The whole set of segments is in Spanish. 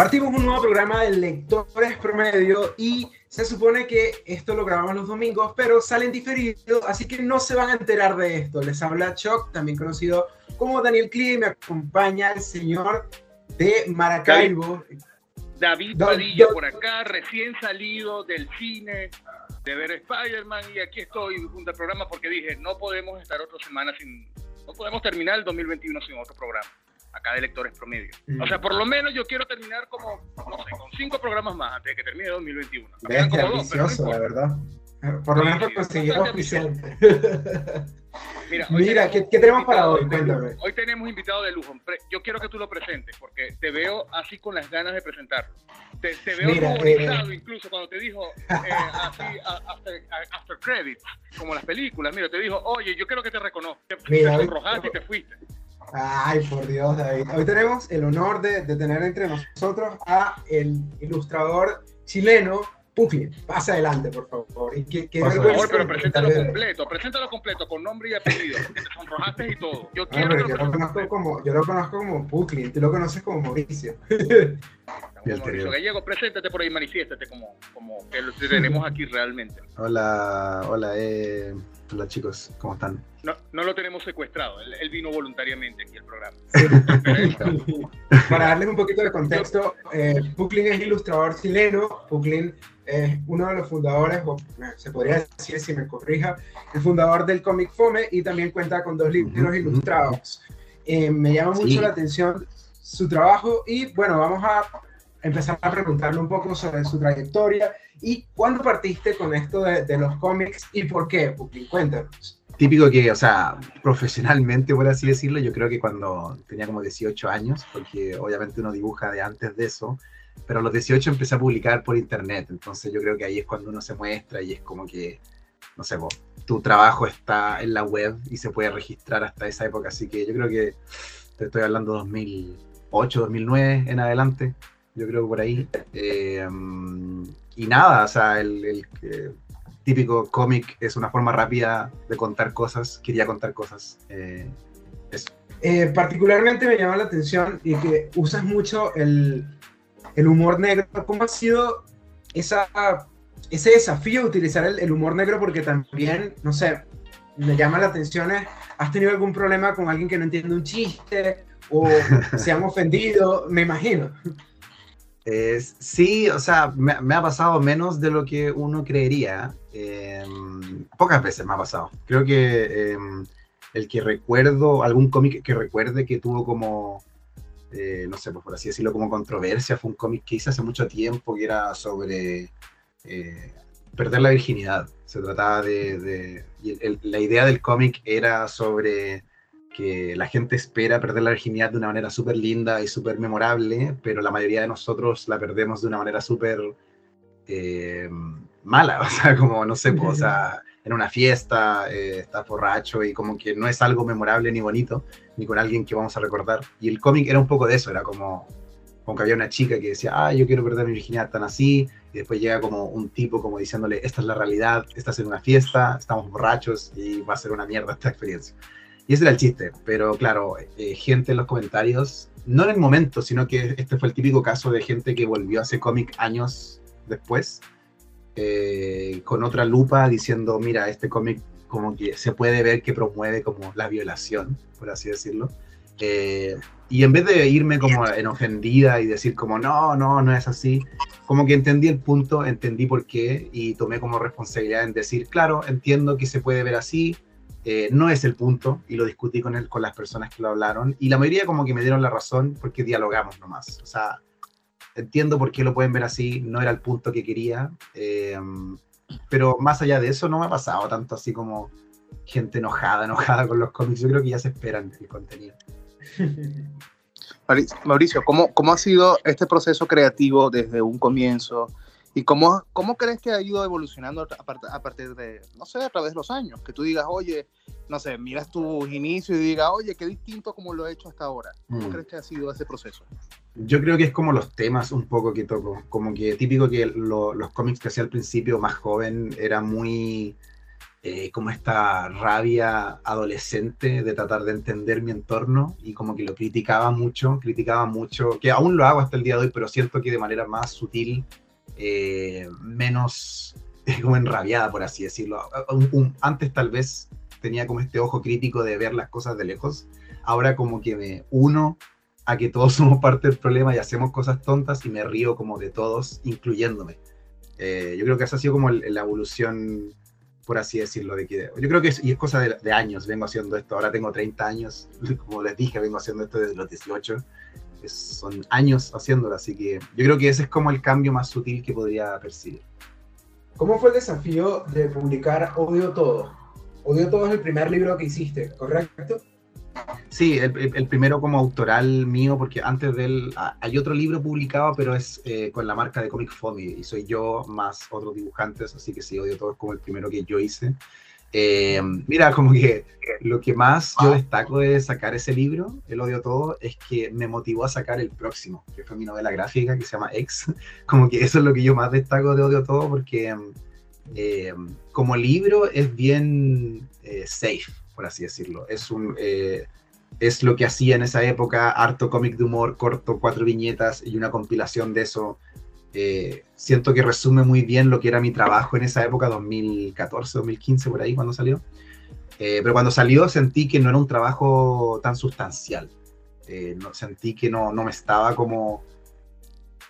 Partimos un nuevo programa de Lectores Promedio y se supone que esto lo grabamos los domingos, pero salen diferidos, así que no se van a enterar de esto. Les habla Chuck, también conocido como Daniel Clee, me acompaña el señor de Maracaibo. David Padilla por acá, recién salido del cine, de ver Spider-Man, y aquí estoy junto al programa porque dije, no podemos estar otra semana sin, no podemos terminar el 2021 sin otro programa acá de lectores promedio. O sea, por lo menos yo quiero terminar como, no sé, con cinco programas más antes de que termine 2021. Bestia, ambicioso, la verdad. Por lo menos conseguir oficiante. Mira, Mira ¿qué, tenemos para hoy? Cuéntame. Hoy tenemos invitado de lujo. Yo quiero que tú lo presentes porque te veo así con las ganas de presentarlo. Te, te veo Mira, eh, incluso cuando te dijo eh, así after, after, credits, como las películas. Mira, te dijo, oye, yo quiero que te reconozca. Te, Mira, te sonrojaste y te fuiste. Ay, por Dios, David. Hoy tenemos el honor de, tener entre nosotros a el ilustrador chileno, Puklin. Pasa adelante, por favor. Y que, por favor, pero preséntalo completo, preséntalo completo, con nombre y apellido, que te sonrojaste y todo. Yo quiero que yo, lo conozco como, yo lo conozco como Puklin, tú lo conoces como Mauricio. Mauricio Gallego, preséntate por ahí, manifiéstate como, como que lo tenemos aquí realmente. Hola, hola, eh, hola chicos, ¿cómo están? No, no lo tenemos secuestrado, él, vino voluntariamente aquí al programa. Para darles un poquito de contexto, eh, Puklin es ilustrador chileno, Puklin es uno de los fundadores, o se podría decir si me corrija, el fundador del cómic Fome y también cuenta con dos libros ilustrados. Eh, me llama mucho la atención su trabajo y bueno, vamos a empezar a preguntarle un poco sobre su trayectoria y cuándo partiste con esto de, los cómics y por qué, Puklin, cuéntanos. Típico que, o sea, profesionalmente, por así decirlo, yo creo que cuando tenía como 18 años, porque obviamente uno dibuja de antes de eso, pero a los 18 empecé a publicar por internet, entonces yo creo que ahí es cuando uno se muestra y es como que, no sé, tu trabajo está en la web y se puede registrar hasta esa época, así que yo creo que te estoy hablando 2008, 2009 en adelante, yo creo que por ahí. Eh, y nada, o sea, el, el, típico cómic es una forma rápida de contar cosas, quería contar cosas. Eh, eh, particularmente me llama la atención y que usas mucho el, el humor negro. ¿Cómo ha sido esa, ese desafío de utilizar el, el, humor negro? Porque también, no sé, me llama la atención, ¿has tenido algún problema con alguien que no entiende un chiste o se han ofendido? Me imagino sí, o sea, me, ha pasado menos de lo que uno creería. Em, pocas veces me ha pasado. Creo que em, el que recuerdo, algún cómic que recuerde que tuvo como, eh, no sé, pues por así decirlo, como controversia, fue un cómic que hice hace mucho tiempo que era sobre eh, perder la virginidad. Se trataba de... la idea del cómic era sobre que la gente espera perder la virginidad de una manera súper linda y súper memorable, pero la mayoría de nosotros la perdemos de una manera súper eh, mala, o sea, como, no sé, pues, o sea, en una fiesta, eh, estás borracho y como que no es algo memorable ni bonito, ni con alguien que vamos a recordar. Y el cómic era un poco de eso, era como, como que había una chica que decía, ah, yo quiero perder mi virginidad tan así, y después llega como un tipo como diciéndole, esta es la realidad, estás en una fiesta, estamos borrachos y va a ser una mierda esta experiencia. Y ese era el chiste, pero claro, eh, gente en los comentarios, no en el momento, sino que este fue el típico caso de gente que volvió a hacer cómic años después, eh, con otra lupa diciendo, mira, este cómic como que se puede ver que promueve como la violación, por así decirlo. Eh, y en vez de irme como en ofendida y decir como, no, no, no es así, como que entendí el punto, entendí por qué y tomé como responsabilidad en decir, claro, entiendo que se puede ver así, eh, no es el punto y lo discutí con él, con las personas que lo hablaron y la mayoría como que me dieron la razón porque dialogamos nomás. O sea, entiendo por qué lo pueden ver así, no era el punto que quería, eh, pero más allá de eso no me ha pasado tanto así como gente enojada, enojada con los cómics. Yo creo que ya se esperan el contenido. Mauricio, ¿cómo, ¿cómo ha sido este proceso creativo desde un comienzo? ¿Y cómo, cómo crees que ha ido evolucionando a, partir de, no sé, a través de los años? Que tú digas, oye, no sé, miras tus inicios y digas, oye, qué distinto como lo he hecho hasta ahora. ¿Cómo mm. crees que ha sido ese proceso? Yo creo que es como los temas un poco que toco. Como que típico que los cómics que hacía al principio, más joven, era muy eh, como esta rabia adolescente de tratar de entender mi entorno y como que lo criticaba mucho, criticaba mucho, que aún lo hago hasta el día de hoy, pero siento que de manera más sutil, eh, menos como enrabiada, por así decirlo. antes tal vez tenía como este ojo crítico de ver las cosas de lejos, ahora como que me uno a que todos somos parte del problema y hacemos cosas tontas y me río como de todos, incluyéndome. Eh, yo creo que esa ha sido como la evolución, por así decirlo, de que yo creo que es, y es cosa de, años, vengo haciendo esto, ahora tengo 30 años, como les dije, vengo haciendo esto desde los 18, son años haciéndolo, así que yo creo que ese es como el cambio más sutil que podría percibir. ¿Cómo fue el desafío de publicar Odio Todo? Odio Todo es el primer libro que hiciste, ¿correcto? Sí, el, primero como autoral mío, porque antes de él ah, hay otro libro publicado, pero es eh, con la marca de Comic Fomi, y soy yo más otros dibujantes, así que sí, Odio Todo es como el primero que yo hice. Eh, mira, como que lo que más yo destaco de sacar ese libro, El Odio Todo, es que me motivó a sacar el próximo, que fue mi novela gráfica que se llama Ex. Como que eso es lo que yo más destaco de Odio Todo, porque eh, como libro es bien safe por así decirlo. Es, un, eh, es lo que hacía en esa época, harto cómic de humor, corto, cuatro viñetas y una compilación de eso. Eh, siento que resume muy bien lo que era mi trabajo en esa época, 2014, 2015, por ahí, cuando salió. Eh, pero cuando salió sentí que no era un trabajo tan sustancial. no, sentí que no, no me estaba como...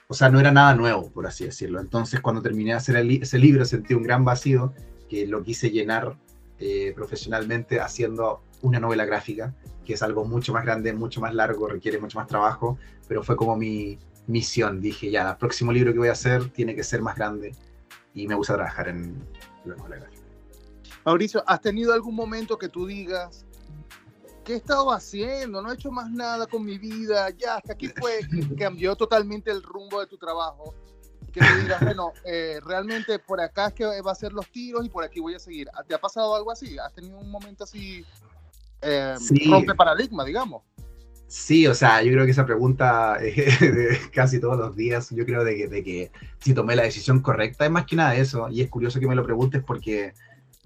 O sea, no era nada nuevo, por así decirlo. Entonces, cuando terminé de hacer ese libro, sentí un gran vacío que lo quise llenar eh, profesionalmente haciendo una novela gráfica, que es algo mucho más grande, mucho más largo, requiere mucho más trabajo, pero fue como mi misión. Dije, ya, el próximo libro que voy a hacer tiene que ser más grande y me gusta trabajar en la novela gráfica. Mauricio, ¿has tenido algún momento que tú digas, ¿qué he estado haciendo? No he hecho más nada con mi vida, ya, hasta aquí fue, cambió totalmente el rumbo de tu trabajo que te digas, bueno, eh, realmente por acá es que va a ser los tiros y por aquí voy a seguir. ¿Te ha pasado algo así? ¿Has tenido un momento así, eh, rompe paradigma, digamos? Sí, o sea, yo creo que esa pregunta eh, casi todos los días, yo creo de que, de que, si tomé la decisión correcta, es más que nada eso, y es curioso que me lo preguntes porque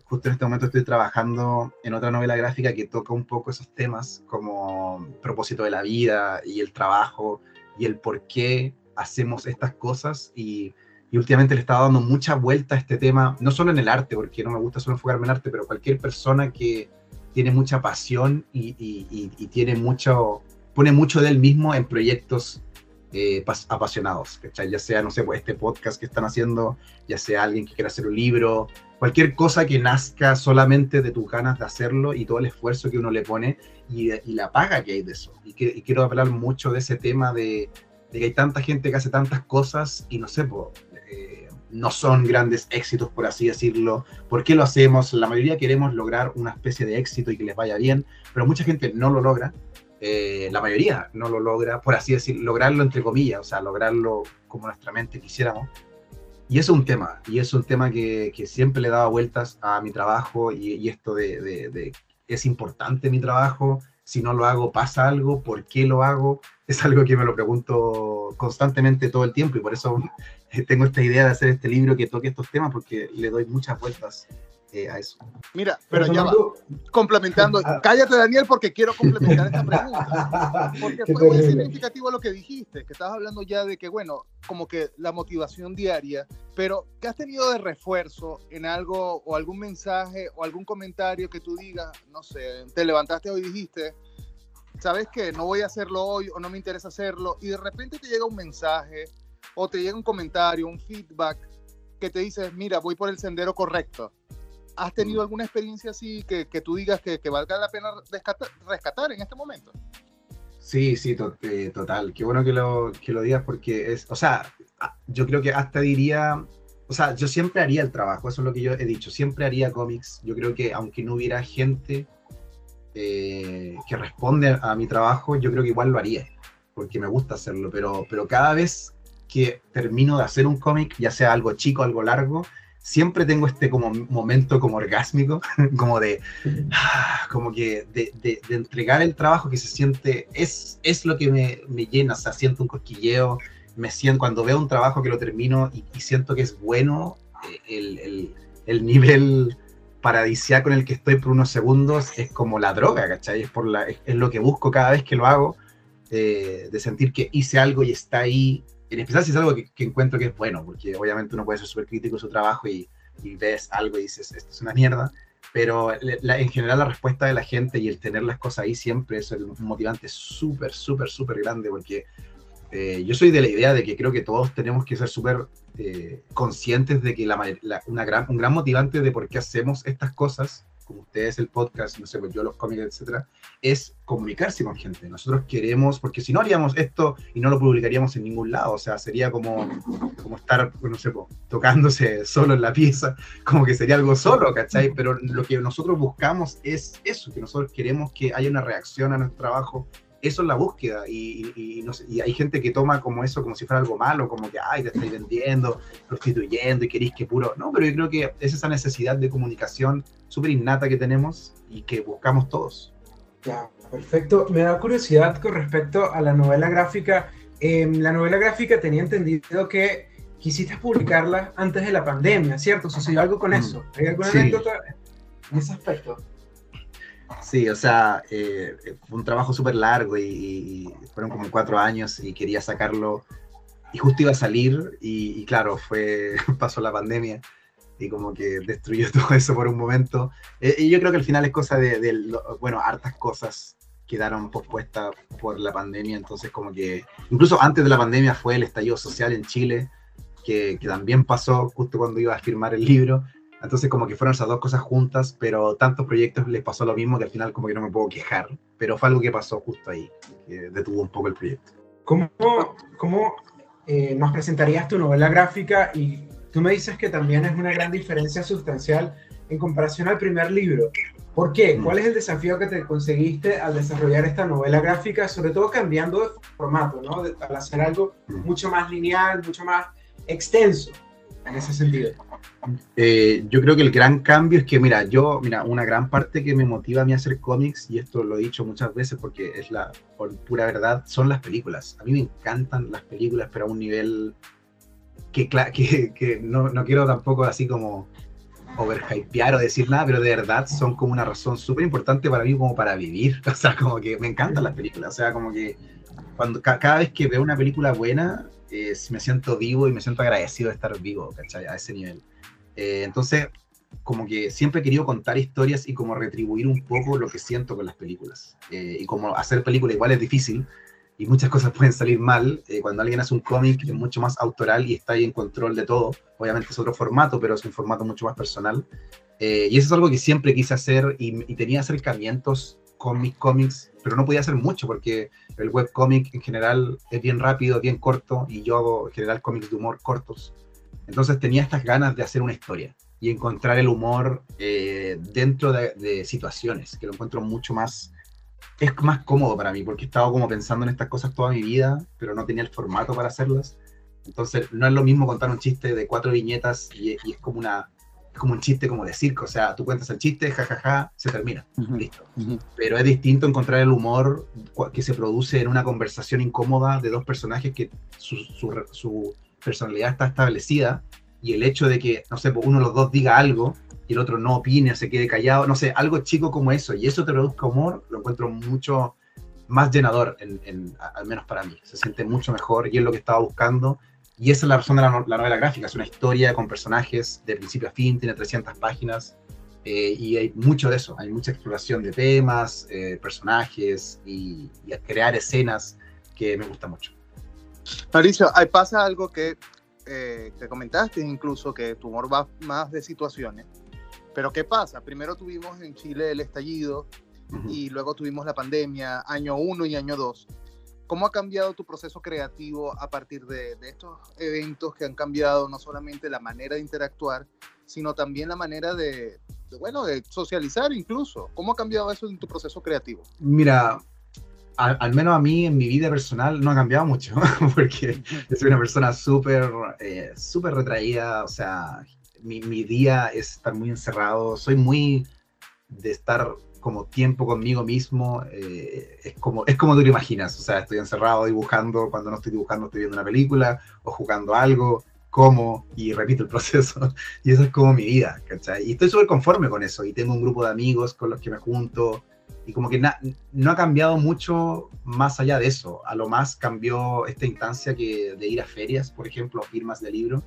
justo en este momento estoy trabajando en otra novela gráfica que toca un poco esos temas como propósito de la vida y el trabajo y el por qué hacemos estas cosas. Y, últimamente le estaba dando mucha vuelta a este tema, no solo en el arte, porque no me gusta solo enfocarme en arte, pero cualquier persona que tiene mucha pasión y, tiene mucho, pone mucho de él mismo en proyectos eh, apasionados, ya sea, no sé, pues este podcast que están haciendo, ya sea alguien que quiera hacer un libro, cualquier cosa que nazca solamente de tus ganas de hacerlo y todo el esfuerzo que uno le pone y, la paga que hay de eso. Y, quiero hablar mucho de ese tema de, que hay tanta gente que hace tantas cosas y no sé, eh, no son grandes éxitos, por así decirlo. ¿Por qué lo hacemos? La mayoría queremos lograr una especie de éxito y que les vaya bien, pero mucha gente no lo logra. Eh, la mayoría no lo logra, por así decirlo, lograrlo entre comillas, o sea, lograrlo como nuestra mente quisiéramos. Y es un tema, y es un tema que, que siempre le daba vueltas a mi trabajo y, esto de, es importante mi trabajo, si no lo hago pasa algo, ¿por qué lo hago? Es algo que me lo pregunto constantemente todo el tiempo y por eso tengo esta idea de hacer este libro que toque estos temas porque le doy muchas vueltas eh, a eso. Mira, pero ya va, complementando, ah. cállate Daniel porque quiero complementar esta pregunta, porque fue muy significativo lo que dijiste, que estabas hablando ya de que, bueno, como que la motivación diaria, pero ¿qué has tenido de refuerzo en algo o algún mensaje o algún comentario que tú digas, no sé, te levantaste hoy y dijiste, ¿sabes qué? No voy a hacerlo hoy o no me interesa hacerlo y de repente te llega un mensaje o te llega un comentario, un feedback que te dice, mira, voy por el sendero correcto ¿Has tenido alguna experiencia así que, que tú digas que, que, valga la pena rescatar, en este momento? Sí, sí, eh, total. Qué bueno que lo, que lo digas porque es, o sea, yo creo que hasta diría, o sea, yo siempre haría el trabajo, eso es lo que yo he dicho, siempre haría cómics. Yo creo que aunque no hubiera gente eh, que responde a mi trabajo, yo creo que igual lo haría, porque me gusta hacerlo, pero, pero cada vez que termino de hacer un cómic, ya sea algo chico, algo largo, siempre tengo este como momento como orgásmico, como de, ah, como que de, de, entregar el trabajo que se siente, es, es lo que me, me, llena, o sea, siento un cosquilleo, me siento, cuando veo un trabajo que lo termino y, siento que es bueno, eh, el, el, el, nivel paradisíaco en el que estoy por unos segundos es como la droga, ¿cachai? Es, por la, es, lo que busco cada vez que lo hago, eh, de sentir que hice algo y está ahí, en especial si es algo que, encuentro que es bueno, porque obviamente uno puede ser súper crítico en su trabajo y, y, ves algo y dices, esto es una mierda, pero en general la respuesta de la gente y el tener las cosas ahí siempre es un motivante súper, súper, súper grande, porque eh, yo soy de la idea de que creo que todos tenemos que ser súper eh, conscientes de que una gran, un gran motivante de por qué hacemos estas cosas, como ustedes el podcast, no sé, pues yo los cómics, etcétera, es comunicarse con gente. Nosotros queremos, porque si no haríamos esto y no lo publicaríamos en ningún lado, o sea, sería como, como estar, no sé, pues, tocándose solo en la pieza, como que sería algo solo, ¿cachai? Pero lo que nosotros buscamos es eso, que nosotros queremos que haya una reacción a nuestro trabajo, eso es la búsqueda y, y, hay gente que toma como eso como si fuera algo malo, como que, ay, te estáis vendiendo, prostituyendo y queréis que puro... No, pero yo creo que es esa necesidad de comunicación súper innata que tenemos y que buscamos todos. Ya, perfecto. Me da curiosidad con respecto a la novela gráfica. Em, la novela gráfica tenía entendido que quisiste publicarla antes de la pandemia, ¿cierto? ¿Sucedió algo con mm. eso? ¿Hay alguna anécdota en ese aspecto? Sí, o sea, eh, fue un trabajo súper largo y, fueron como cuatro años y quería sacarlo y justo iba a salir y, claro, fue pasó la pandemia y como que destruyó todo eso por un momento. Eh, y yo creo que al final es cosa de, bueno, hartas cosas quedaron pospuestas por la pandemia, entonces como que incluso antes de la pandemia fue el estallido social en Chile, que, que también pasó justo cuando iba a firmar el libro, entonces como que fueron esas dos cosas juntas, pero tantos proyectos les pasó lo mismo que al final como que no me puedo quejar, pero fue algo que pasó justo ahí, que detuvo un poco el proyecto. ¿Cómo, cómo eh, nos presentarías tu novela gráfica? Y tú me dices que también es una gran diferencia sustancial en comparación al primer libro. ¿Por qué? Mm. ¿Cuál es el desafío que te conseguiste al desarrollar esta novela gráfica, sobre todo cambiando de formato, ¿no? al hacer algo mm. mucho más lineal, mucho más extenso en ese sentido? Eh, yo creo que el gran cambio es que, mira, yo, mira, una gran parte que me motiva a mí a hacer cómics, y esto lo he dicho muchas veces porque es la por pura verdad, son las películas. A mí me encantan las películas, pero a un nivel que, que, que no, no, quiero tampoco así como overhypear o decir nada, pero de verdad son como una razón súper importante para mí como para vivir. O sea, como que me encantan las películas. O sea, como que cuando, cada vez que veo una película buena, eh, me siento vivo y me siento agradecido de estar vivo, ¿cachai? A ese nivel. Eh, entonces, como que siempre he querido contar historias y como retribuir un poco lo que siento con las películas. Eh, y como hacer películas igual es difícil y muchas cosas pueden salir mal. Eh, cuando alguien hace un cómic es mucho más autoral y está ahí en control de todo. Obviamente es otro formato, pero es un formato mucho más personal. y eso es algo que siempre quise hacer y, y, tenía acercamientos con mis cómics, pero no podía hacer mucho porque el webcómic en general es bien rápido, bien corto y yo hago en general cómics de humor cortos. Entonces tenía estas ganas de hacer una historia y encontrar el humor eh, dentro de, situaciones, que lo encuentro mucho más, es más cómodo para mí, porque he estado como pensando en estas cosas toda mi vida, pero no tenía el formato para hacerlas. Entonces no es lo mismo contar un chiste de cuatro viñetas y, es como una es como un chiste como de circo, o sea, tú cuentas el chiste, jajaja, ja, ja, se termina, listo. Pero es distinto encontrar el humor que se produce en una conversación incómoda de dos personajes que su, su personalidad está establecida y el hecho de que, no sé, uno de los dos diga algo y el otro no opine, se quede callado, no sé, algo chico como eso, y eso te produzca humor, lo encuentro mucho más llenador, en, al menos para mí. Se siente mucho mejor y es lo que estaba buscando. Y esa es la razón de la, novela gráfica, es una historia con personajes de principio a fin, tiene 300 páginas eh, y hay mucho de eso, hay mucha exploración de temas, eh, personajes y, y crear escenas que me gusta mucho. Mauricio, ahí pasa algo que eh, te comentaste incluso, que tu humor va más de situaciones. Pero ¿qué pasa? Primero tuvimos en Chile el estallido y luego tuvimos la pandemia, año uno y año dos. ¿Cómo ha cambiado tu proceso creativo a partir de, estos eventos que han cambiado no solamente la manera de interactuar, sino también la manera de, bueno, de socializar incluso? ¿Cómo ha cambiado eso en tu proceso creativo? Mira, al, menos a mí en mi vida personal no ha cambiado mucho, porque soy una persona súper, eh, súper retraída, o sea, mi, mi, día es estar muy encerrado, soy muy de estar como tiempo conmigo mismo, eh, es, como, es como tú lo imaginas, o sea, estoy encerrado dibujando, cuando no estoy dibujando estoy viendo una película o jugando algo, como y repito el proceso. Y eso es como mi vida, ¿cachai? Y estoy súper conforme con eso. Y tengo un grupo de amigos con los que me junto. Y como que no ha cambiado mucho más allá de eso. A lo más cambió esta instancia que, de ir a ferias, por ejemplo, firmas de libro,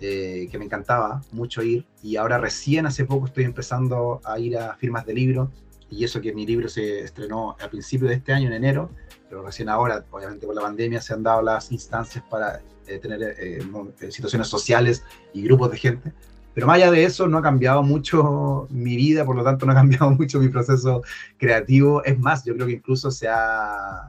eh, que me encantaba mucho ir. Y ahora recién hace poco estoy empezando a ir a firmas de libro. Y eso que mi libro se estrenó a principios de este año, en enero. Pero recién ahora, obviamente por la pandemia, se han dado las instancias para eh, tener eh, eh, situaciones sociales y grupos de gente. Pero más allá de eso, no ha cambiado mucho mi vida, por lo tanto no ha cambiado mucho mi proceso creativo. Es más, yo creo que incluso se ha,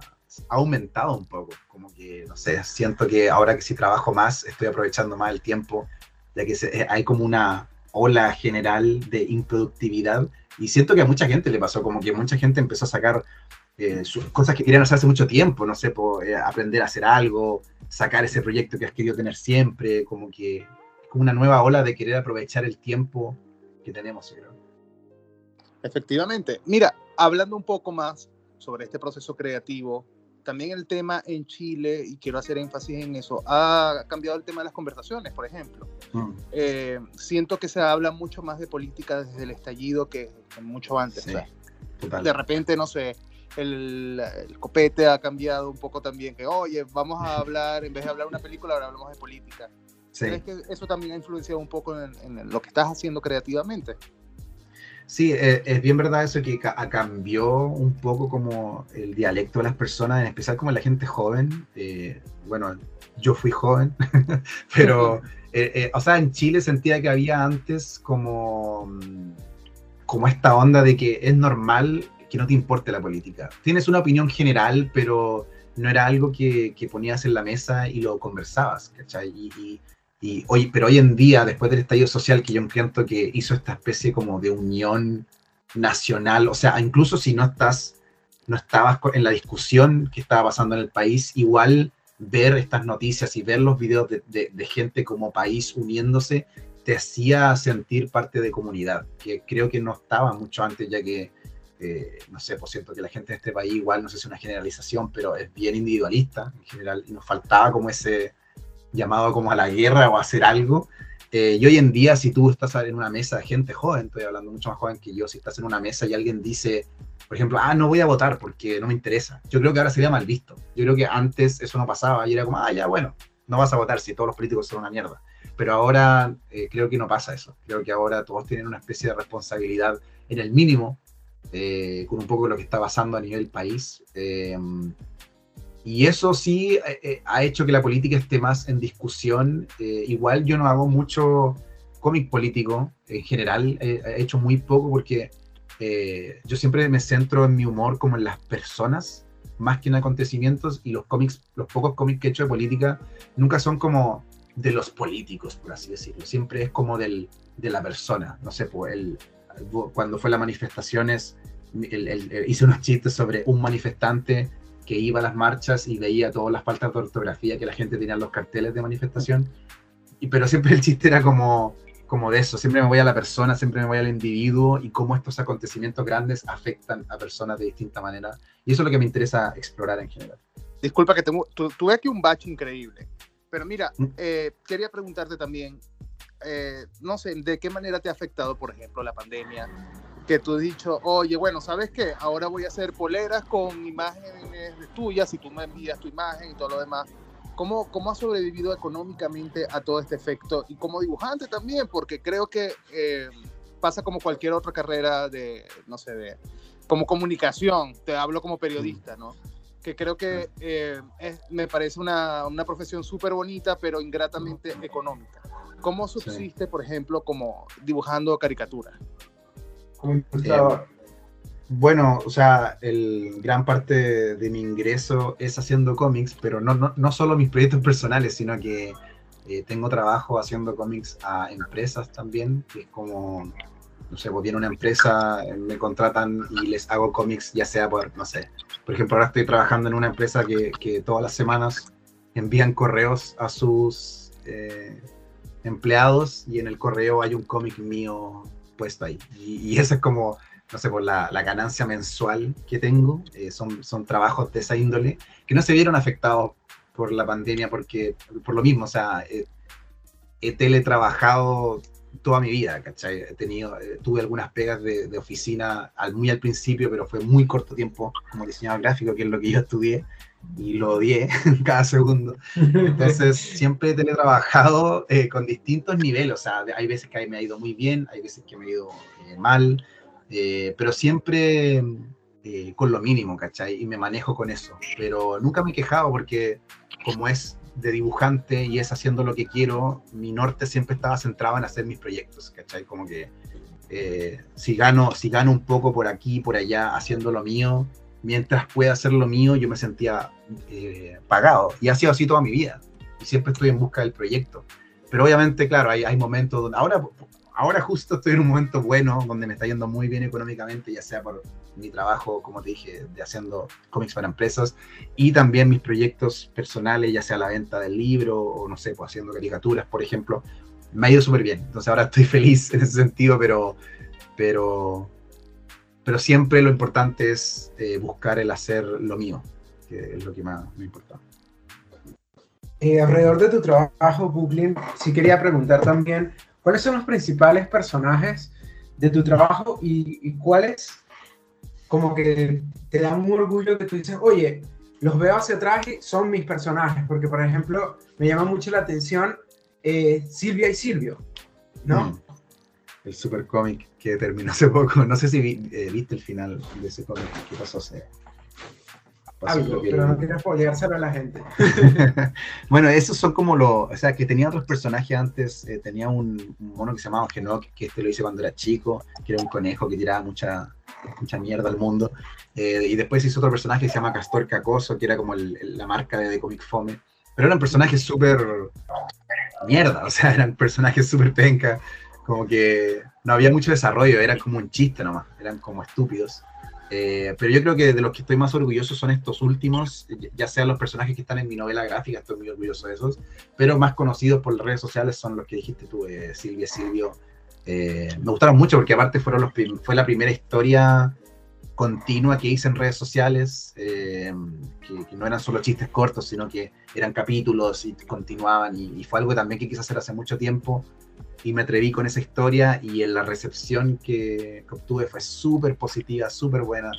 aumentado un poco. Como que, no sé, siento que ahora que sí trabajo más, estoy aprovechando más el tiempo, ya que hay como una ola general de improductividad. Y siento que a mucha gente le pasó, como que mucha gente empezó a sacar sus cosas que querían hacer hace mucho tiempo, no sé, por, aprender a hacer algo, sacar ese proyecto que has querido tener siempre, como que una nueva ola de querer aprovechar el tiempo que tenemos. Efectivamente. Mira, hablando un poco más sobre este proceso creativo, también el tema en Chile, y quiero hacer énfasis en eso, ha cambiado el tema de las conversaciones, por ejemplo. Mm. Eh, siento que se habla mucho más de política desde el estallido que, mucho antes. de repente, no sé, el, copete ha cambiado un poco también, que oye, vamos a hablar, en vez de hablar una película, ahora hablamos de política. ¿Crees que eso también ha influenciado un poco en, lo que estás haciendo creativamente? Sí, eh, es bien verdad eso que cambió un poco como el dialecto de las personas, en especial como la gente joven. Eh, bueno, yo fui joven, pero, eh, o sea, en Chile sentía que había antes como, como esta onda de que es normal que no te importe la política. Tienes una opinión general, pero no era algo que, ponías en la mesa y lo conversabas, ¿cachai? Y, y, hoy, pero hoy en día, después del estallido social, que yo entiendo que hizo esta especie como de unión nacional, o sea, incluso si no estás, no estabas en la discusión que estaba pasando en el país, igual ver estas noticias y ver los videos de, de gente como país uniéndose, te hacía sentir parte de comunidad, que creo que no estaba mucho antes, ya que no sé, por cierto, que la gente de este país igual, no sé si es una generalización, pero es bien individualista en general, y nos faltaba como ese llamado como a la guerra o a hacer algo. Eh, y hoy en día, si tú estás en una mesa de gente joven, estoy hablando mucho más joven que yo, si estás en una mesa y alguien dice, por ejemplo, ah, no voy a votar porque no me interesa, yo creo que ahora sería mal visto. Yo creo que antes eso no pasaba y era como, ah, ya, bueno, no vas a votar si todos los políticos son una mierda. Pero ahora eh, creo que no pasa eso. Creo que ahora todos tienen una especie de responsabilidad en el mínimo eh, con un poco lo que está pasando a nivel país. Eh, y eso sí eh, ha hecho que la política esté más en discusión. igual yo no hago mucho cómic político en general, he hecho muy poco porque yo siempre me centro en mi humor como en las personas más que en acontecimientos y los cómics, los pocos cómics que he hecho de política nunca son como de los políticos, por así decirlo, siempre es como del, de la persona, no sé, pues el, cuando fue las manifestaciones, hice unos chistes sobre un manifestante que iba a las marchas y veía todas las faltas de ortografía que la gente tenía en los carteles de manifestación. Y, pero siempre el chiste era como, como de eso, siempre me voy a la persona, siempre me voy al individuo y cómo estos acontecimientos grandes afectan a personas de distinta manera. Y eso es lo que me interesa explorar en general. Disculpa que tuve aquí un batch increíble, pero mira, mm. eh, quería preguntarte también, eh, no sé, ¿de qué manera te ha afectado, por ejemplo, la pandemia? Que tú has dicho, oye, bueno, ¿sabes qué? Ahora voy a hacer poleras con imágenes tuyas y tú me envías tu imagen y todo lo demás. ¿Cómo, ¿Cómo has sobrevivido económicamente a todo este efecto? Y como dibujante también, porque creo que eh, pasa como cualquier otra carrera de, no sé, de, como comunicación, te hablo como periodista, ¿no? Que creo que eh, me parece una, una profesión súper bonita, pero ingratamente económica. ¿Cómo subsiste, por ejemplo, como dibujando bueno, o sea, el gran parte de mi ingreso es haciendo cómics, pero no, no, no solo mis proyectos personales, sino que eh, tengo trabajo haciendo cómics a empresas también, es como, no sé, pues viene una empresa, me contratan y les hago cómics, ya sea por, no sé, por ejemplo, ahora estoy trabajando en una empresa que, que todas las semanas envían correos a sus eh, empleados y en el correo hay un cómic mío puesto ahí. Y, eso es como, no sé, por la, la ganancia mensual que tengo. Eh, son, son trabajos de esa índole que no se vieron afectados por la pandemia porque, por lo mismo, o sea, eh, he teletrabajado toda mi vida, ¿cachai? He tenido, eh, tuve algunas pegas de, de, oficina al, muy al principio, pero fue muy corto tiempo como diseñador gráfico, que es lo que yo estudié, y lo odié cada segundo. Entonces, siempre he teletrabajado eh, con distintos niveles, o sea, hay veces que me ha ido muy bien, hay veces que me ha ido eh, mal, eh, pero siempre eh, con lo mínimo, ¿cachai? Y me manejo con eso, pero nunca me he quejado porque como es de dibujante y es haciendo lo que quiero, mi norte siempre estaba centrado en hacer mis proyectos, ¿cachai? Como que eh, si, gano, si gano un poco por aquí, por allá, haciendo lo mío, mientras pueda hacer lo mío, yo me sentía eh, pagado. Y ha sido así toda mi vida. Y siempre estoy en busca del proyecto. Pero obviamente, claro, hay, hay momentos donde ahora, ahora justo estoy en un momento bueno, donde me está yendo muy bien económicamente, ya sea por mi trabajo, como te dije, de haciendo cómics para empresas, y también mis proyectos personales, ya sea la venta del libro o no sé, pues haciendo caricaturas, por ejemplo, me ha ido súper bien. Entonces ahora estoy feliz en ese sentido, pero, pero, pero siempre lo importante es eh, buscar el hacer lo mío, que es lo que más me importa. Eh, alrededor de tu trabajo, Brooklyn, sí quería preguntar también, ¿cuáles son los principales personajes de tu trabajo y, y cuáles como que te dan un orgullo que tú dices, oye, los veo hacia atrás y son mis personajes? Porque, por ejemplo, me llama mucho la atención eh, Silvia y Silvio, ¿no? Mm. El super cómic que terminó hace poco. No sé si vi, eh, viste el final de ese cómic. ¿Qué pasó? Se, pasó Algo, que- pero no quiero spoileárselo a la gente. bueno, esos son como los. O sea, que tenía otros personajes antes. eh, tenía un, un mono que se llamaba Genok, que este lo hice cuando era chico, que era un conejo que tiraba mucha, mucha mierda al mundo. Eh, y después hizo otro personaje que se llama Castor Cacoso, que era como el- el- la marca de, de Comic Fome. Pero eran personajes súper mierda, o sea, eran personajes súper penca. Como que no había mucho desarrollo, eran como un chiste nomás, eran como estúpidos. Eh, pero yo creo que de los que estoy más orgulloso son estos últimos, ya- sean los personajes que están en mi novela gráfica, estoy muy orgulloso de esos, pero más conocidos por las redes sociales son los que dijiste tú, eh, Silvia, Silvio. Eh, me gustaron mucho porque aparte fueron los fue la primera historia continua que hice en redes sociales, eh, que, que no eran solo chistes cortos, sino que eran capítulos y continuaban, y, y fue algo también que quise hacer hace mucho tiempo, y me atreví con esa historia, y en la recepción que, obtuve fue súper positiva, súper buena.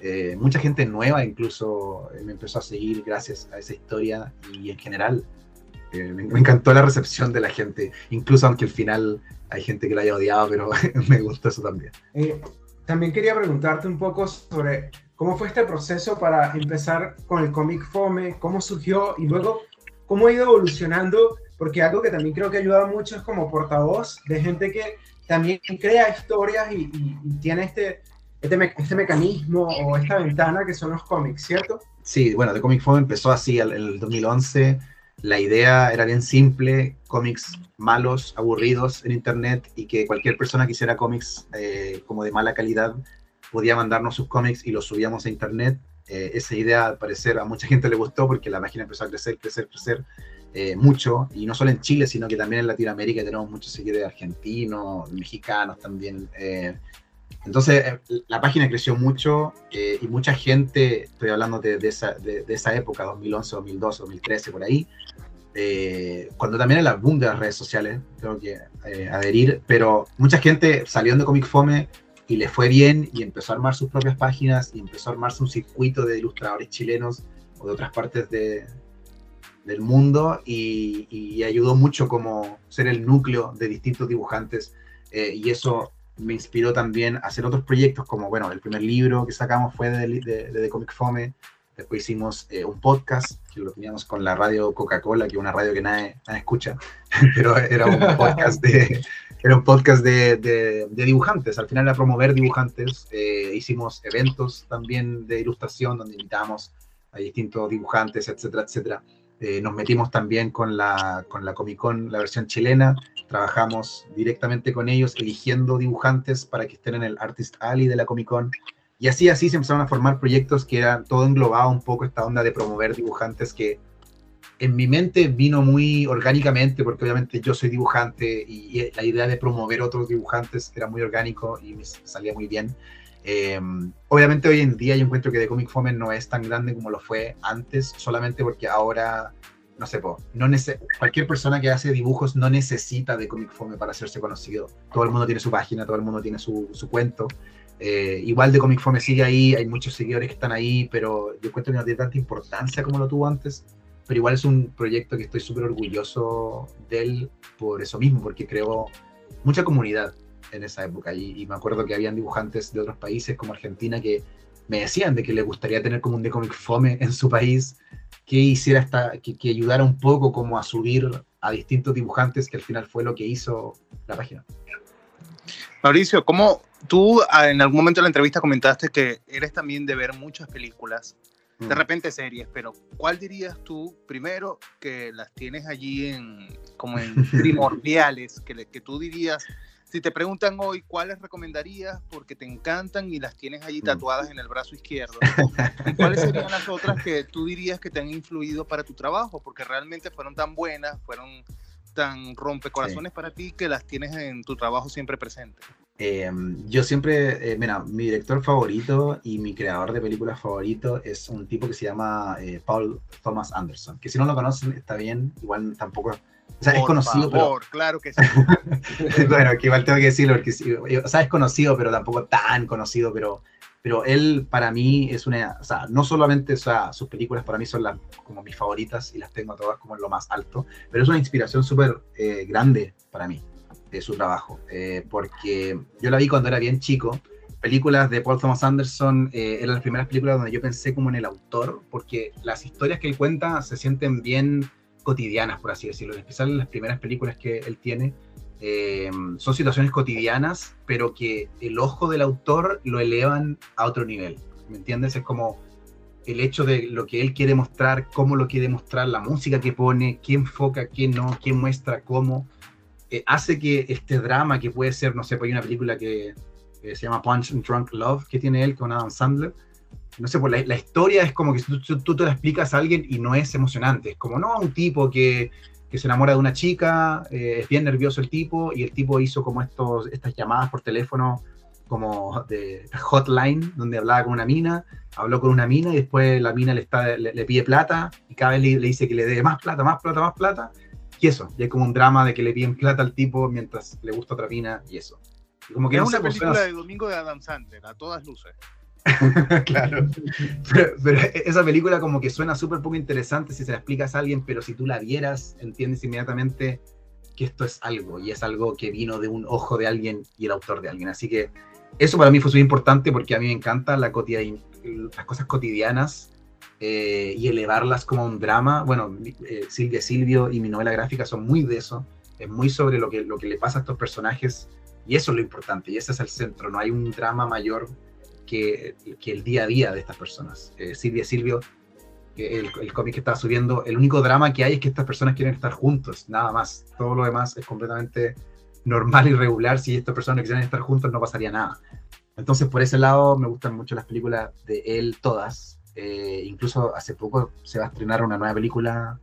Eh, mucha gente nueva incluso eh, me empezó a seguir gracias a esa historia, y en general eh, me, me encantó la recepción de la gente, incluso aunque al final hay gente que la haya odiado, pero me gustó eso también. Eh, también quería preguntarte un poco sobre cómo fue este proceso para empezar con el cómic Fome, cómo surgió y luego cómo ha ido evolucionando, porque algo que también creo que ayuda mucho es como portavoz de gente que también crea historias y, tiene este, este, me- este mecanismo o esta ventana que son los cómics, ¿cierto? Sí, bueno, The Comic Fome empezó así en el 2011. La idea era bien simple, cómics malos, aburridos en internet y que cualquier persona que hiciera cómics eh, como de mala calidad podía mandarnos sus cómics y los subíamos a internet. Eh, esa idea al parecer a mucha gente le gustó porque la página empezó a crecer, crecer, crecer eh, mucho y no solo en Chile, sino que también en Latinoamérica tenemos muchos seguidores argentinos, mexicanos también. eh, entonces, eh, la página creció mucho eh, y mucha gente, estoy hablando de, de esa, de, esa época, 2011, 2012, 2013, por ahí, eh, cuando también era el boom de las redes sociales, tengo que eh, adherir, pero mucha gente salió de Comic Fome y le fue bien y empezó a armar sus propias páginas y empezó a armarse un circuito de ilustradores chilenos o de otras partes de, del mundo y, y ayudó mucho como ser el núcleo de distintos dibujantes eh, y eso me inspiró también a hacer otros proyectos como, bueno, el primer libro que sacamos fue de, de, de Comic Fome, después hicimos eh, un podcast que lo teníamos con la radio Coca-Cola, que es una radio que nadie, nadie escucha, pero era un podcast de, era un podcast de, de, dibujantes, al final era promover dibujantes, eh, hicimos eventos también de ilustración donde invitamos a distintos dibujantes, etcétera, etcétera. Eh, nos metimos también con la, con la Comic Con, la versión chilena, trabajamos directamente con ellos, eligiendo dibujantes para que estén en el Artist Alley de la Comic Con. Y así, así se empezaron a formar proyectos que era todo englobado un poco esta onda de promover dibujantes que en mi mente vino muy orgánicamente, porque obviamente yo soy dibujante y, y la idea de promover otros dibujantes era muy orgánico y me salía muy bien. Eh, obviamente hoy en día yo encuentro que The Comic Fome no es tan grande como lo fue antes, solamente porque ahora no sé, po, no cualquier persona que hace dibujos no necesita de Comic Fome para hacerse conocido. Todo el mundo tiene su página, todo el mundo tiene su, su cuento. Eh, igual de Comic Fome sigue ahí, hay muchos seguidores que están ahí, pero yo cuento que no tiene tanta importancia como lo tuvo antes. Pero igual es un proyecto que estoy súper orgulloso de él por eso mismo, porque creó mucha comunidad en esa época. Y, y, me acuerdo que habían dibujantes de otros países como Argentina que me decían de que le gustaría tener como un de Comic Fome en su país que hiciera hasta, que, que, ayudara un poco como a subir a distintos dibujantes, que al final fue lo que hizo la página. Mauricio, ¿cómo tú ah, en algún momento de la entrevista comentaste que eres también de ver muchas películas, de mm. repente series, pero ¿cuál dirías tú primero que las tienes allí en como en primordiales, que, que tú dirías si te preguntan hoy cuáles recomendarías porque te encantan y las tienes allí mm. tatuadas en el brazo izquierdo, cuáles serían las otras que tú dirías que te han influido para tu trabajo? Porque realmente fueron tan buenas, fueron tan rompecorazones para ti que las tienes en tu trabajo siempre presente. Em, yo siempre, eh, mira, mi director favorito y mi creador de películas favorito es un tipo que se llama eh, Paul Thomas Anderson, que si no lo conocen está bien, igual tampoco o sea, es conocido, favor, claro que sí. bueno, que igual tengo que decirlo, porque, o sea, es conocido, pero tampoco tan conocido, pero, pero él para mí es una, o sea, no solamente o sea, sus películas para mí son las, como mis favoritas y las tengo todas como en lo más alto, pero es una inspiración súper eh, grande para mí de su trabajo, eh, porque yo la vi cuando era bien chico, películas de Paul Thomas Anderson eh, eran las primeras películas donde yo pensé como en el autor, porque las historias que él cuenta se sienten bien cotidianas, por así decirlo. En especial en las primeras películas que él tiene, eh, son situaciones cotidianas, pero que el ojo del autor lo elevan a otro nivel. ¿Me entiendes? Es como el hecho de lo que él quiere mostrar, cómo lo quiere mostrar, la música que pone, quién enfoca, quién no, quién muestra cómo, eh, hace que este drama que puede ser, no sé, pues hay una película que se llama Punch and Drunk Love que tiene él con Adam Sandler, no sé, pues la, historia es como que tú, tú, te la explicas a alguien y no es emocionante. Es como, no, un tipo que, que se enamora de una chica, eh, es bien nervioso el tipo, y el tipo hizo como estos, estas llamadas por teléfono como de hotline, donde hablaba con una mina, habló con una mina y después la mina le, está, le, pide plata y cada vez le, dice que le dé más plata, más plata, más plata. Y eso, y hay como un drama de que le piden plata al tipo mientras le gusta otra mina y eso. como que es una película de domingo de Adam Sandler, a todas luces. claro. Pero, esa película como que suena súper poco interesante si se la explicas a alguien, pero si tú la vieras, entiendes inmediatamente que esto es algo y es algo que vino de un ojo de alguien y el autor de alguien. Así que eso para mí fue súper importante porque a mí me encanta la las cosas cotidianas eh, y elevarlas como un drama. Bueno, eh, Silvia Silvio y mi novela gráfica son muy de eso. Es muy sobre lo que, lo que le pasa a estos personajes y eso es lo importante y ese es el centro. No hay un drama mayor que, el día a día de estas personas. Eh, Silvia Silvio, el, el cómic que está subiendo, el único drama que hay es que estas personas quieren estar juntos, nada más. Todo lo demás es completamente normal y regular. Si estas personas quisieran estar juntos, no pasaría nada. Entonces, por ese lado, me gustan mucho las películas de él, todas. Eh, incluso hace poco se va a estrenar una nueva película.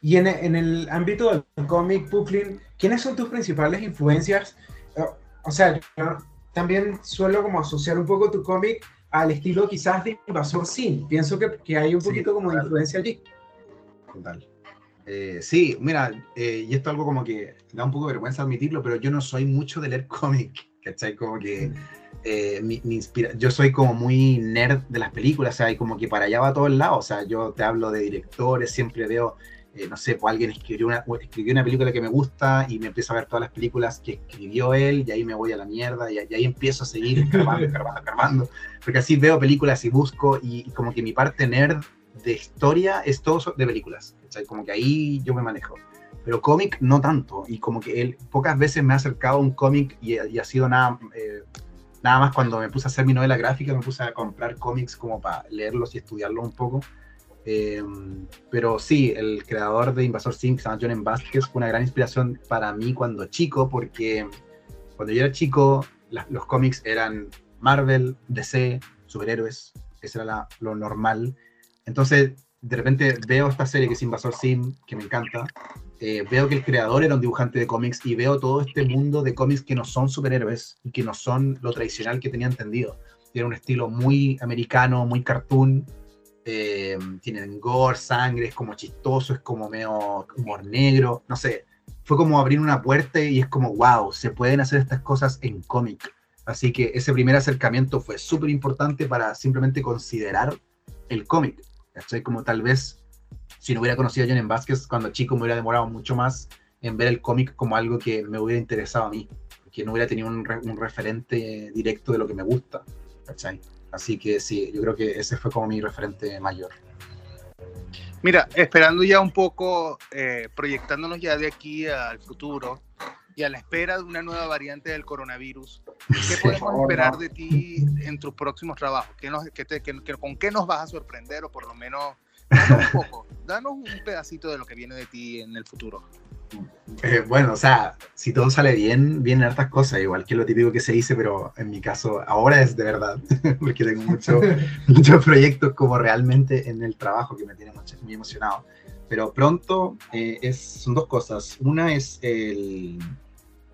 Y en, en el ámbito del cómic, Brooklyn, ¿quiénes son tus principales influencias? O sea, también suelo como asociar un poco tu cómic al estilo quizás de Invasor Sim. Pienso que, que hay un poquito como de influencia allí. Total. Eh, sí, mira, eh, y esto es algo como que da un poco de vergüenza admitirlo, pero yo no soy mucho de leer cómic, ¿cachai? Como que eh, mi, inspira yo soy como muy nerd de las películas, o sea, y como que para allá va todo el lado, o sea, yo te hablo de directores, siempre veo eh, no sé, pues alguien escribió una, escribió una película que me gusta y me empiezo a ver todas las películas que escribió él y ahí me voy a la mierda y, ahí empiezo a seguir escarbando, escarbando, escarbando, porque así veo películas y busco y, como que mi parte nerd de historia es todo de películas, ¿cachai? como que ahí yo me manejo. Pero cómic no tanto, y como que él pocas veces me ha acercado a un cómic y, ha sido nada, eh, nada más cuando me puse a hacer mi novela gráfica, me puse a comprar cómics como para leerlos y estudiarlos un poco eh, pero sí, el creador de Invasor Sim, llama John. Vázquez, fue una gran inspiración para mí cuando chico, porque cuando yo era chico, los cómics eran Marvel, DC, superhéroes, eso era lo normal. Entonces, de repente veo esta serie que es Invasor Sim, que me encanta, eh, veo que el creador era un dibujante de cómics y veo todo este mundo de cómics que no son superhéroes y que no son lo tradicional que tenía entendido. Tiene un estilo muy americano, muy cartoon, eh, tienen gore, sangre, es como chistoso, es como medio humor negro, no sé. Fue como abrir una puerta y es como, wow, se pueden hacer estas cosas en cómic. Así que ese primer acercamiento fue súper importante para simplemente considerar el cómic. ¿cachai? Como tal vez, si no hubiera conocido a Johnny Vázquez cuando chico, me hubiera demorado mucho más en ver el cómic como algo que me hubiera interesado a mí, que no hubiera tenido un, un referente directo de lo que me gusta. ¿cachai? Así que sí, yo creo que ese fue como mi referente mayor. Mira, esperando ya un poco, eh, proyectándonos ya de aquí al futuro y a la espera de una nueva variante del coronavirus, ¿qué podemos esperar de ti en tus próximos trabajos? ¿Qué nos, qué te, qué, ¿Con qué nos vas a sorprender o por lo menos danos un poco, danos un pedacito de lo que viene de ti en el futuro? Eh, bueno, o sea, si todo sale bien, vienen hartas cosas, igual que lo típico que se dice, pero en mi caso ahora es de verdad, porque tengo mucho, muchos proyectos como realmente en el trabajo que me tiene muy emocionado. Pero pronto eh, es, son dos cosas. Una es el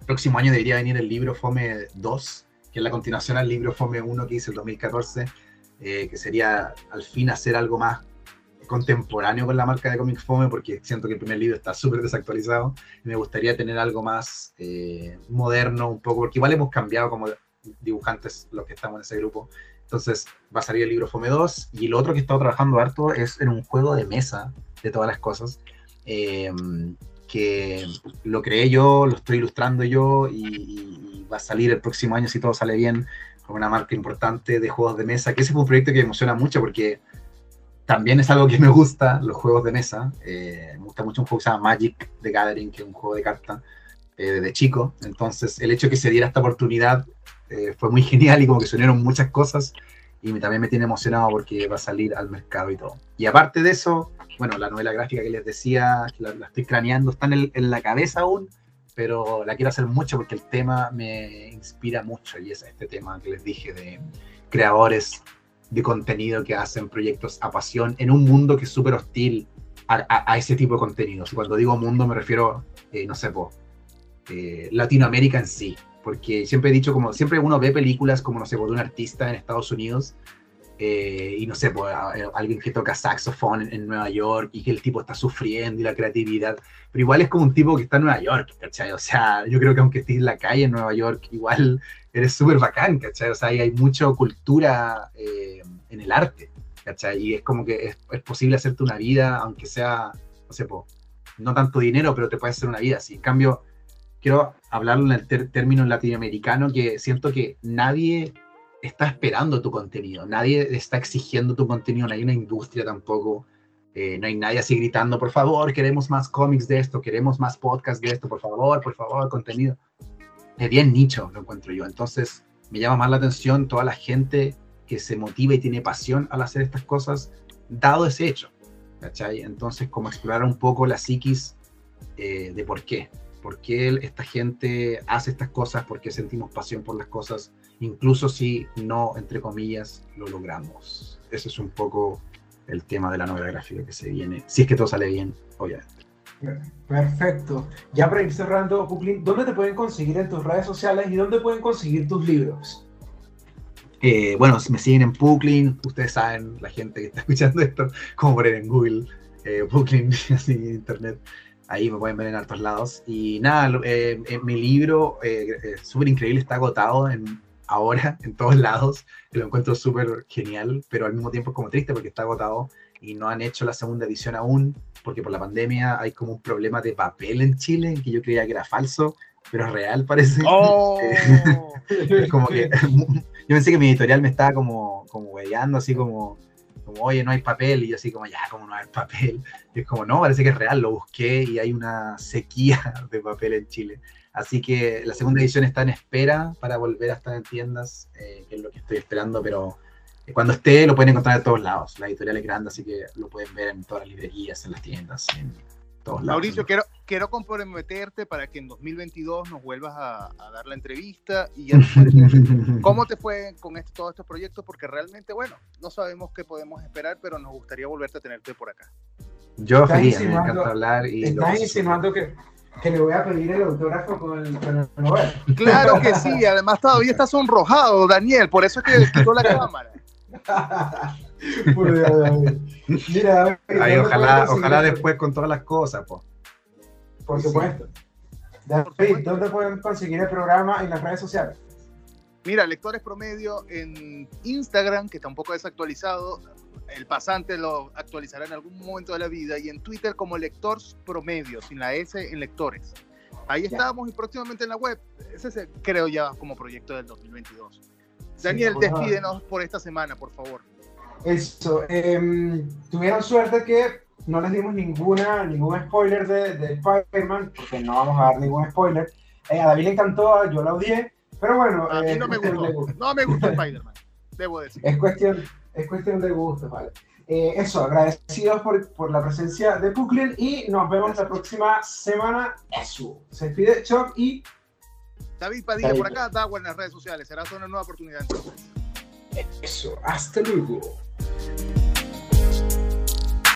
próximo año debería venir el libro Fome 2, que es la continuación al libro Fome 1 que hice el 2014, eh, que sería al fin hacer algo más contemporáneo con la marca de Comic Fome porque siento que el primer libro está súper desactualizado y me gustaría tener algo más eh, moderno un poco, porque igual hemos cambiado como dibujantes los que estamos en ese grupo. Entonces va a salir el libro Fome 2 y lo otro que he estado trabajando harto es en un juego de mesa de todas las cosas. Em, que lo creé yo, lo estoy ilustrando yo y, va a salir el próximo año si todo sale bien con una marca importante de juegos de mesa, que ese fue un proyecto que me emociona mucho porque también es algo que me gusta, los juegos de mesa. Eh, me gusta mucho un juego que se llama Magic the Gathering, que es un juego de cartas eh, desde chico. Entonces, el hecho de que se diera esta oportunidad eh, fue muy genial y como que se unieron muchas cosas. Y también me tiene emocionado porque va a salir al mercado y todo. Y aparte de eso, bueno, la novela gráfica que les decía, la, la estoy craneando, está en, en la cabeza aún, pero la quiero hacer mucho porque el tema me inspira mucho y es este tema que les dije de creadores de contenido que hacen proyectos a pasión en un mundo que es súper hostil a, a, a, ese tipo de contenidos. Y cuando digo mundo me refiero, eh, no sé, po, eh, Latinoamérica en sí. Porque siempre he dicho, como siempre uno ve películas como, no sé, po, de un artista en Estados Unidos eh, y no sé, pues, alguien que toca saxofón en, en, Nueva York y que el tipo está sufriendo y la creatividad, pero igual es como un tipo que está en Nueva York, ¿cachai? O sea, yo creo que aunque estés en la calle en Nueva York, igual eres súper bacán, ¿cachai? O sea, hay, hay mucha cultura eh, en el arte, ¿cachai? Y es como que es, es, posible hacerte una vida, aunque sea, no sé, po, no tanto dinero, pero te puede hacer una vida así. En cambio, quiero hablarlo en el término latinoamericano, que siento que nadie está esperando tu contenido, nadie está exigiendo tu contenido, no hay una industria tampoco, eh, no hay nadie así gritando, por favor, queremos más cómics de esto, queremos más podcasts de esto, por favor, por favor, contenido. Es bien nicho, lo encuentro yo. Entonces, me llama más la atención toda la gente que se motiva y tiene pasión al hacer estas cosas, dado ese hecho. ¿cachai? Entonces, como explorar un poco la psiquis eh, de por qué. ¿Por qué esta gente hace estas cosas? ¿Por qué sentimos pasión por las cosas? incluso si no, entre comillas, lo logramos. Ese es un poco el tema de la novela gráfica que se viene, si es que todo sale bien, obviamente. Perfecto. Ya para ir cerrando, Puklin, ¿dónde te pueden conseguir en tus redes sociales y dónde pueden conseguir tus libros? Eh, bueno, me siguen en Puklin, ustedes saben, la gente que está escuchando esto, como poner en Google, eh, Puklin, así en internet, ahí me pueden ver en altos lados. Y nada, eh, mi libro, eh, súper increíble, está agotado en ahora en todos lados, lo encuentro súper genial, pero al mismo tiempo es como triste porque está agotado y no han hecho la segunda edición aún, porque por la pandemia hay como un problema de papel en Chile, que yo creía que era falso, pero es real parece. Oh. como que yo pensé que mi editorial me estaba como, como weyando, así como, como, oye, no hay papel, y yo así como, ya, como no hay papel. Y es como, no, parece que es real, lo busqué y hay una sequía de papel en Chile. Así que la segunda edición está en espera para volver a estar en tiendas, eh, que es lo que estoy esperando, pero cuando esté lo pueden encontrar de todos lados. La editorial es grande, así que lo pueden ver en todas las librerías, en las tiendas, en todos lados. Mauricio, quiero, quiero comprometerte para que en 2022 nos vuelvas a, a dar la entrevista y ya cómo te fue con este, todos estos proyectos, porque realmente, bueno, no sabemos qué podemos esperar, pero nos gustaría volverte a tenerte por acá. Yo feliz, me encanta hablar. Y estás insinuando que que le voy a pedir el autógrafo con el, con el. Claro que sí, además todavía está sonrojado, Daniel, por eso es que quitó la cámara. Mira, Ahí, ojalá, ojalá después con todas las cosas, pues. Por supuesto. David, ¿dónde pueden conseguir el programa en las redes sociales? Mira, Lectores Promedio en Instagram, que está un poco desactualizado. El pasante lo actualizará en algún momento de la vida. Y en Twitter como Lectores Promedio, sin la S en Lectores. Ahí estamos y próximamente en la web. Ese es, creo ya como proyecto del 2022. Daniel, despídenos por esta semana, por favor. Eso. Em, tuvieron suerte que no les dimos ninguna, ningún spoiler de, de Spider-Man, porque no vamos a dar ningún spoiler. Eh, a David le encantó, yo la odié, pero bueno. A mí eh, no me gustó. No me gustó Spider-Man, debo decir. Es cuestión, es cuestión de gustos, vale. Eh, eso, agradecidos por, por, la presencia de Puklin y nos vemos la próxima semana. Eso. Se despide Chuck y. David Padilla por acá, Dawa en las redes sociales. Será una nueva oportunidad entonces. Eso, hasta luego.